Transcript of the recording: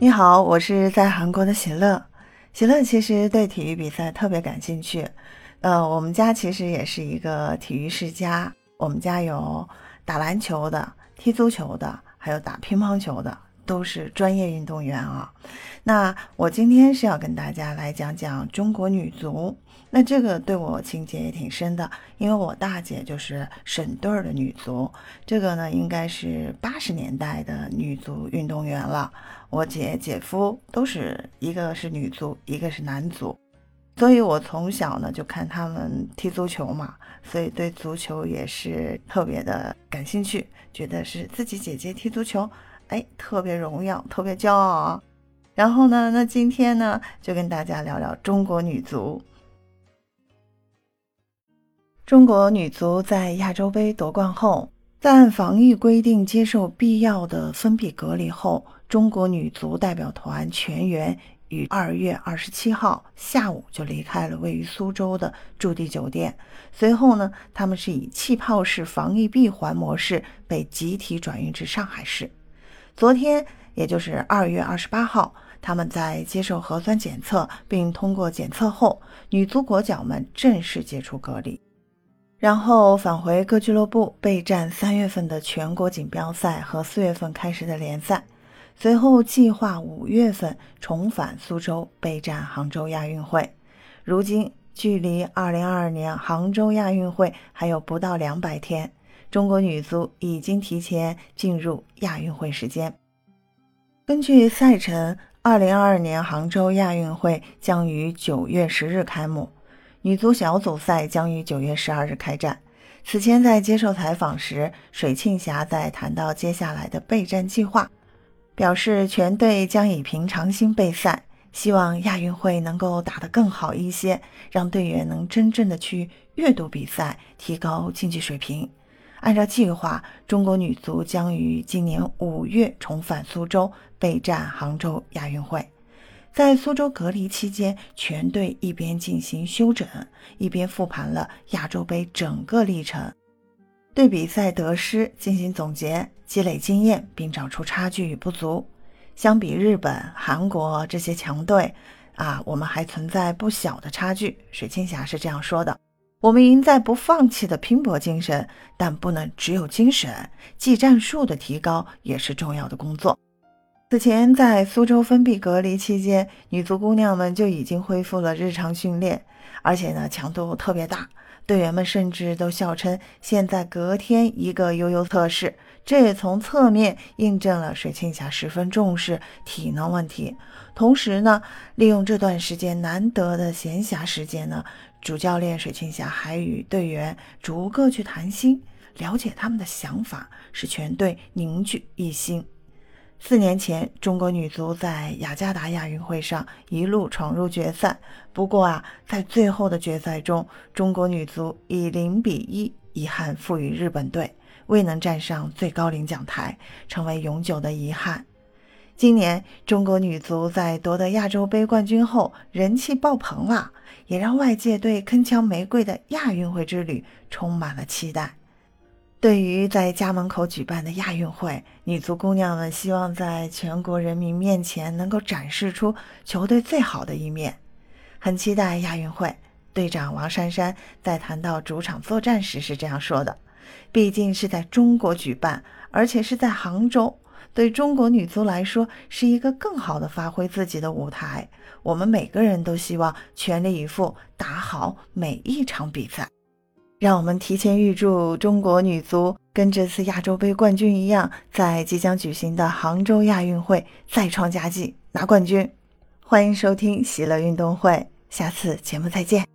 你好，我是在韩国的喜乐。喜乐其实对体育比赛特别感兴趣。呃，我们家其实也是一个体育世家，我们家有打篮球的、踢足球的，还有打乒乓球的。都是专业运动员啊，那我今天是要跟大家来讲讲中国女足。那这个对我情节也挺深的，因为我大姐就是省队的女足，这个呢应该是八十年代的女足运动员了。我姐姐夫都是一个是女足，一个是男足，所以我从小呢就看他们踢足球嘛，所以对足球也是特别的感兴趣，觉得是自己姐姐踢足球。哎，特别荣耀，特别骄傲啊！然后呢，那今天呢，就跟大家聊聊中国女足。中国女足在亚洲杯夺冠后，在按防疫规定接受必要的封闭隔离后，中国女足代表团全员于二月二十七号下午就离开了位于苏州的驻地酒店。随后呢，他们是以气泡式防疫闭环模式被集体转运至上海市。昨天，也就是二月二十八号，他们在接受核酸检测并通过检测后，女足国脚们正式解除隔离，然后返回各俱乐部备战三月份的全国锦标赛和四月份开始的联赛，随后计划五月份重返苏州备战杭州亚运会。如今，距离二零二二年杭州亚运会还有不到两百天。中国女足已经提前进入亚运会时间。根据赛程，二零二二年杭州亚运会将于九月十日开幕，女足小组赛将于九月十二日开战。此前在接受采访时，水庆霞在谈到接下来的备战计划，表示全队将以平常心备赛，希望亚运会能够打得更好一些，让队员能真正的去阅读比赛，提高竞技水平。按照计划，中国女足将于今年五月重返苏州备战杭州亚运会。在苏州隔离期间，全队一边进行休整，一边复盘了亚洲杯整个历程，对比赛得失进行总结，积累经验，并找出差距与不足。相比日本、韩国这些强队，啊，我们还存在不小的差距。水清霞是这样说的。我们赢在不放弃的拼搏精神，但不能只有精神，技战术的提高也是重要的工作。此前在苏州封闭隔离期间，女足姑娘们就已经恢复了日常训练，而且呢强度特别大，队员们甚至都笑称现在隔天一个悠悠测试。这也从侧面印证了水庆霞十分重视体能问题。同时呢，利用这段时间难得的闲暇时间呢。主教练水庆霞还与队员逐个去谈心，了解他们的想法，使全队凝聚一心。四年前，中国女足在雅加达亚运会上一路闯入决赛，不过啊，在最后的决赛中，中国女足以零比一遗憾负于日本队，未能站上最高领奖台，成为永久的遗憾。今年，中国女足在夺得亚洲杯冠军后，人气爆棚了。也让外界对铿锵玫瑰的亚运会之旅充满了期待。对于在家门口举办的亚运会，女足姑娘们希望在全国人民面前能够展示出球队最好的一面，很期待亚运会。队长王珊珊在谈到主场作战时是这样说的：“毕竟是在中国举办，而且是在杭州。”对中国女足来说，是一个更好的发挥自己的舞台。我们每个人都希望全力以赴打好每一场比赛。让我们提前预祝中国女足跟这次亚洲杯冠军一样，在即将举行的杭州亚运会再创佳绩，拿冠军。欢迎收听喜乐运动会，下次节目再见。